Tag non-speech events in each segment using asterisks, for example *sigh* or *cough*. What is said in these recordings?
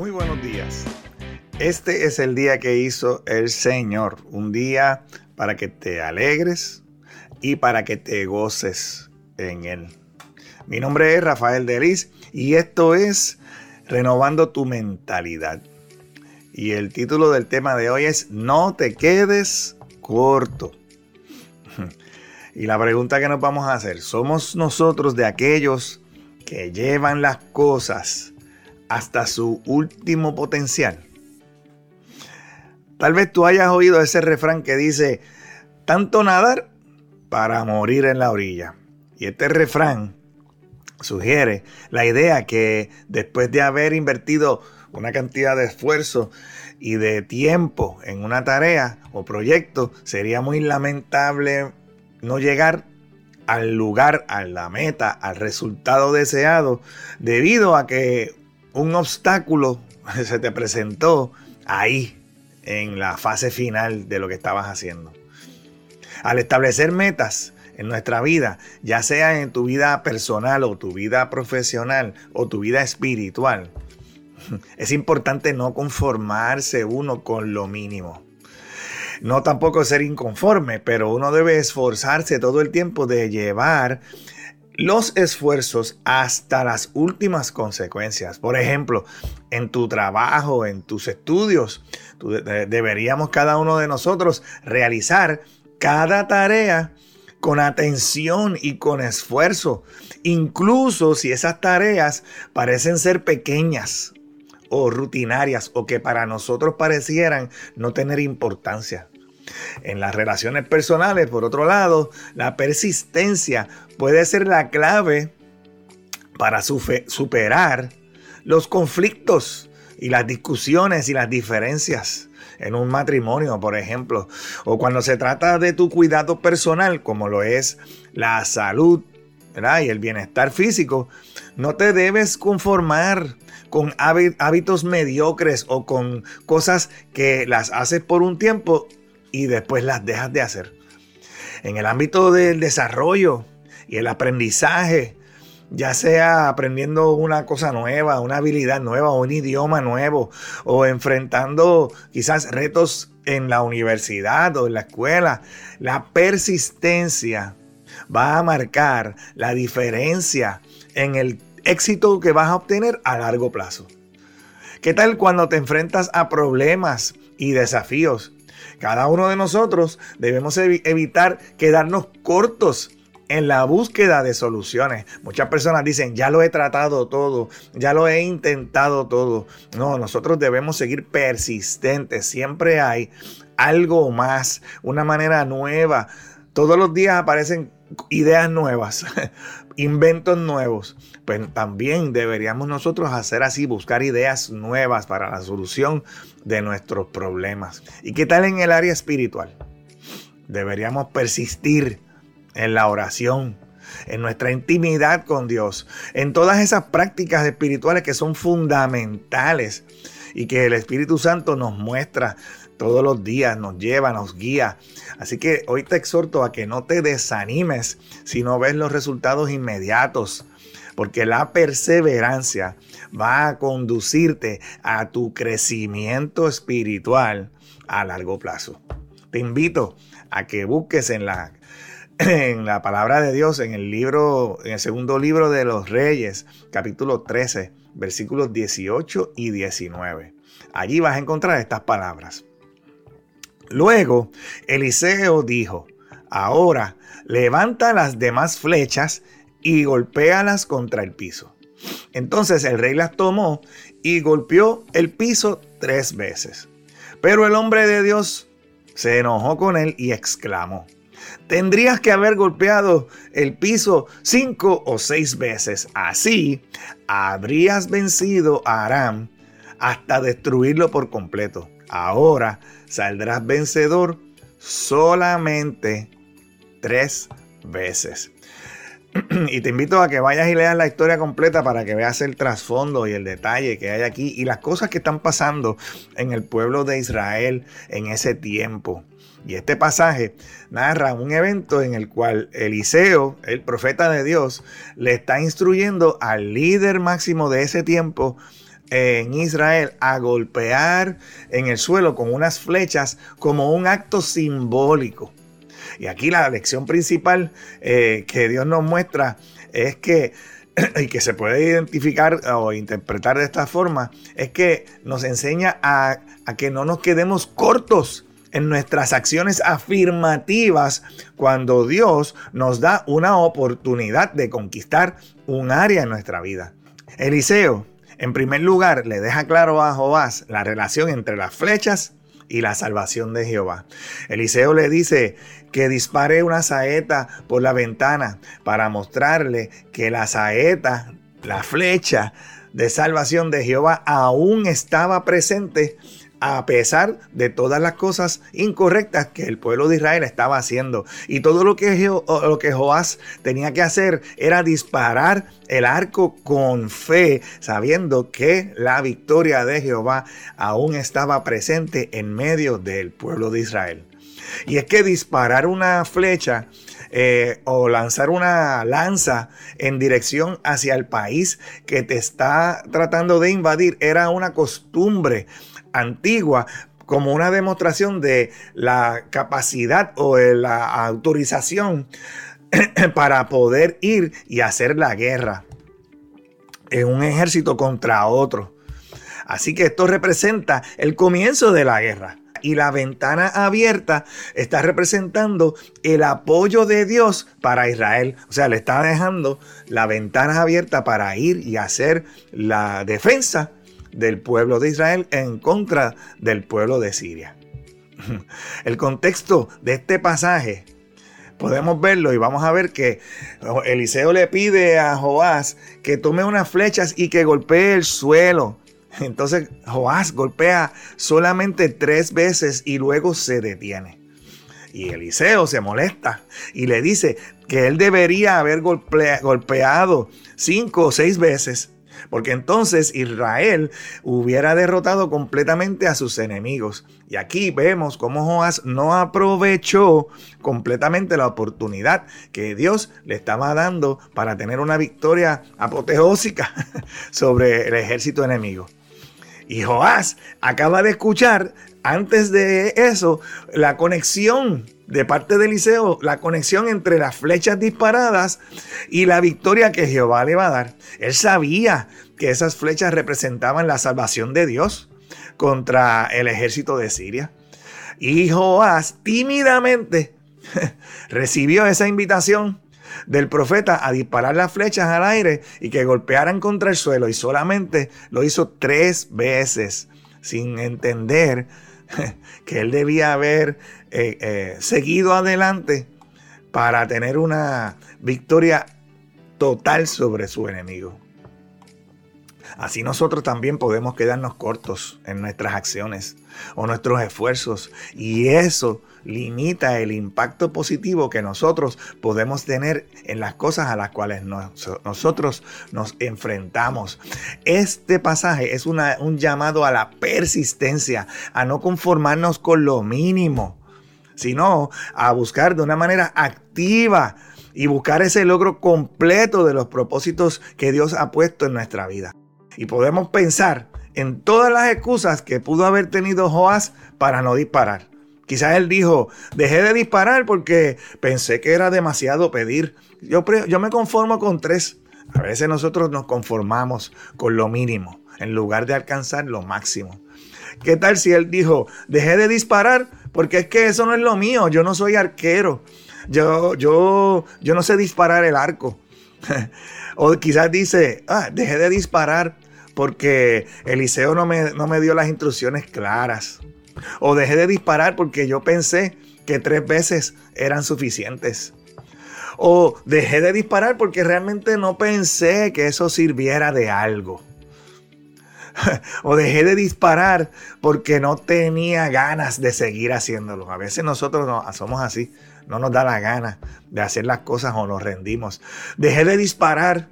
Muy buenos días. Este es el día que hizo el Señor, un día para que te alegres y para que te goces en Él. Mi nombre es Rafael Delis y esto es Renovando tu mentalidad. Y el título del tema de hoy es No te quedes corto. *laughs* Y la pregunta que nos vamos a hacer, ¿somos nosotros de aquellos que llevan las cosas hasta su último potencial? Tal vez tú hayas oído ese refrán que dice, tanto nadar para morir en la orilla. Y este refrán sugiere la idea que después de haber invertido una cantidad de esfuerzo y de tiempo en una tarea o proyecto, sería muy lamentable no llegar al lugar, a la meta, al resultado deseado, debido a que un obstáculo *laughs* se te presentó ahí, en la fase final de lo que estabas haciendo. Al establecer metas en nuestra vida, ya sea en tu vida personal o tu vida profesional o tu vida espiritual, *laughs* es importante no conformarse uno con lo mínimo. No tampoco ser inconforme, pero uno debe esforzarse todo el tiempo de llevar los esfuerzos hasta las últimas consecuencias. Por ejemplo, en tu trabajo, en tus estudios, deberíamos cada uno de nosotros realizar cada tarea con atención y con esfuerzo, incluso si esas tareas parecen ser pequeñas o rutinarias o que para nosotros parecieran no tener importancia. En las relaciones personales, por otro lado, la persistencia puede ser la clave para superar los conflictos y las discusiones y las diferencias en un matrimonio, por ejemplo, o cuando se trata de tu cuidado personal, como lo es la salud y el bienestar físico, no te debes conformar con hábitos mediocres o con cosas que las haces por un tiempo y después las dejas de hacer. En el ámbito del desarrollo y el aprendizaje, ya sea aprendiendo una cosa nueva, una habilidad nueva, un idioma nuevo, o enfrentando quizás retos en la universidad o en la escuela, la persistencia va a marcar la diferencia en el éxito que vas a obtener a largo plazo. ¿Qué tal cuando te enfrentas a problemas y desafíos cada uno de nosotros debemos evitar quedarnos cortos en la búsqueda de soluciones. Muchas personas dicen, ya lo he tratado todo, ya lo he intentado todo. No, nosotros debemos seguir persistentes. Siempre hay algo más, una manera nueva. Todos los días aparecen ideas nuevas, *laughs* inventos nuevos. Pues también deberíamos nosotros hacer así, buscar ideas nuevas para la solución de nuestros problemas. ¿Y qué tal en el área espiritual? Deberíamos persistir en la oración, en nuestra intimidad con Dios, en todas esas prácticas espirituales que son fundamentales y que el Espíritu Santo nos muestra todos los días, nos lleva, nos guía. Así que hoy te exhorto a que no te desanimes si no ves los resultados inmediatos, porque la perseverancia va a conducirte a tu crecimiento espiritual a largo plazo. Te invito a que busques en la *clears throat* en la palabra de Dios, en el libro, en el segundo libro de los Reyes, capítulo 13, versículos 18 y 19. Allí vas a encontrar estas palabras. Luego, Eliseo dijo, ahora levanta las demás flechas y golpéalas contra el piso. Entonces el rey las tomó y golpeó el piso tres veces. Pero el hombre de Dios se enojó con él y exclamó, tendrías que haber golpeado el piso cinco o seis veces. Así habrías vencido a Aram hasta destruirlo por completo. Ahora saldrás vencedor solamente tres veces. *clears throat* y te invito a que vayas y leas la historia completa para que veas el trasfondo y el detalle que hay aquí y las cosas que están pasando en el pueblo de Israel en ese tiempo. Y este pasaje narra un evento en el cual Eliseo, el profeta de Dios, le está instruyendo al líder máximo de ese tiempo en Israel a golpear en el suelo con unas flechas como un acto simbólico. Y aquí la lección principal eh, que Dios nos muestra es que *clears throat* y que se puede identificar o interpretar de esta forma, es que nos enseña a, a, que no nos quedemos cortos en nuestras acciones afirmativas cuando Dios nos da una oportunidad de conquistar un área en nuestra vida. Eliseo, en primer lugar, le deja claro a Joás la relación entre las flechas y la salvación de Jehová. Eliseo le dice que dispare una saeta por la ventana para mostrarle que la saeta, la flecha de salvación de Jehová aún estaba presente a pesar de todas las cosas incorrectas que el pueblo de Israel estaba haciendo. Y todo lo que, lo que Joás tenía que hacer era disparar el arco con fe, sabiendo que la victoria de Jehová aún estaba presente en medio del pueblo de Israel. Y es que disparar una flecha eh, o lanzar una lanza en dirección hacia el país que te está tratando de invadir era una costumbre antigua como una demostración de la capacidad o de la autorización *clears throat* para poder ir y hacer la guerra en un ejército contra otro. Así que esto representa el comienzo de la guerra. Y la ventana abierta está representando el apoyo de Dios para Israel. O sea, le está dejando la ventana abierta para ir y hacer la defensa del pueblo de Israel en contra del pueblo de Siria. *laughs* El contexto de este pasaje podemos verlo y vamos a ver que Eliseo le pide a Joás que tome unas flechas y que golpee el suelo. Entonces Joás golpea solamente tres veces y luego se detiene. Y Eliseo se molesta y le dice que él debería haber golpeado cinco o seis veces porque entonces Israel hubiera derrotado completamente a sus enemigos. Y aquí vemos cómo Joás no aprovechó completamente la oportunidad que Dios le estaba dando para tener una victoria apoteósica *laughs* sobre el ejército enemigo. Y Joás acaba de escuchar antes de eso la conexión de parte de Eliseo la conexión entre las flechas disparadas y la victoria que Jehová le va a dar. Él sabía que esas flechas representaban la salvación de Dios contra el ejército de Siria. Y Joás tímidamente *laughs* recibió esa invitación del profeta a disparar las flechas al aire y que golpearan contra el suelo y solamente lo hizo tres veces sin entender *laughs* que él debía haber eh, eh, seguido adelante para tener una victoria total sobre su enemigo. Así nosotros también podemos quedarnos cortos en nuestras acciones o nuestros esfuerzos y eso limita el impacto positivo que nosotros podemos tener en las cosas a las cuales nosotros nos enfrentamos. Este pasaje es un llamado a la persistencia, a no conformarnos con lo mínimo, sino a buscar de una manera activa y buscar ese logro completo de los propósitos que Dios ha puesto en nuestra vida. Y podemos pensar en todas las excusas que pudo haber tenido Joás para no disparar. Quizás él dijo, dejé de disparar porque pensé que era demasiado pedir. Yo, yo me conformo con tres. A veces nosotros nos conformamos con lo mínimo en lugar de alcanzar lo máximo. ¿Qué tal si él dijo, dejé de disparar porque es que eso no es lo mío, yo no soy arquero, yo, yo, yo no sé disparar el arco. *laughs* o quizás dice, ah, dejé de disparar porque Eliseo no me, no me dio las instrucciones claras. O dejé de disparar porque yo pensé que tres veces eran suficientes. O dejé de disparar porque realmente no pensé que eso sirviera de algo. *laughs* o dejé de disparar porque no tenía ganas de seguir haciéndolo. A veces nosotros no, somos así, no nos da la gana de hacer las cosas o nos rendimos. Dejé de disparar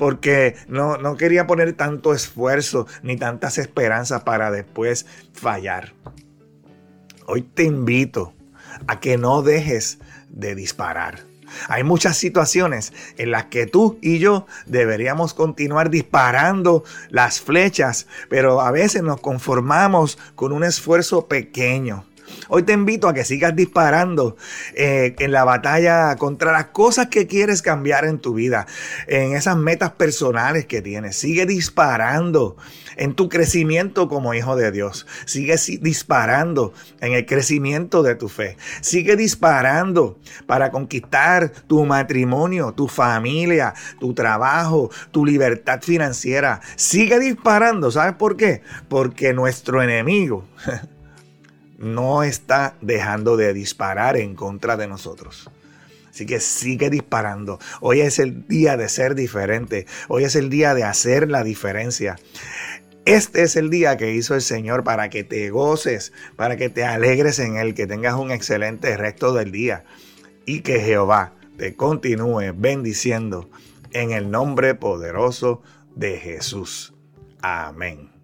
porque no, no quería poner tanto esfuerzo ni tantas esperanzas para después fallar. Hoy te invito a que no dejes de disparar Hay muchas situaciones en las que tú y yo deberíamos continuar disparando las flechas, pero a veces nos conformamos con un esfuerzo pequeño. Hoy te invito a que sigas disparando eh, en la batalla contra las cosas que quieres cambiar en tu vida, en esas metas personales que tienes. Sigue disparando en tu crecimiento como hijo de Dios. Sigue disparando en el crecimiento de tu fe. Sigue disparando para conquistar tu matrimonio, tu familia, tu trabajo, tu libertad financiera. Sigue disparando. ¿Sabes por qué? Porque nuestro enemigo *laughs* no está dejando de disparar en contra de nosotros. Así que sigue disparando. Hoy es el día de ser diferente. Hoy es el día de hacer la diferencia. Este es el día que hizo el Señor para que te goces, para que te alegres en Él, que tengas un excelente resto del día y que Jehová te continúe bendiciendo en el nombre poderoso de Jesús. Amén.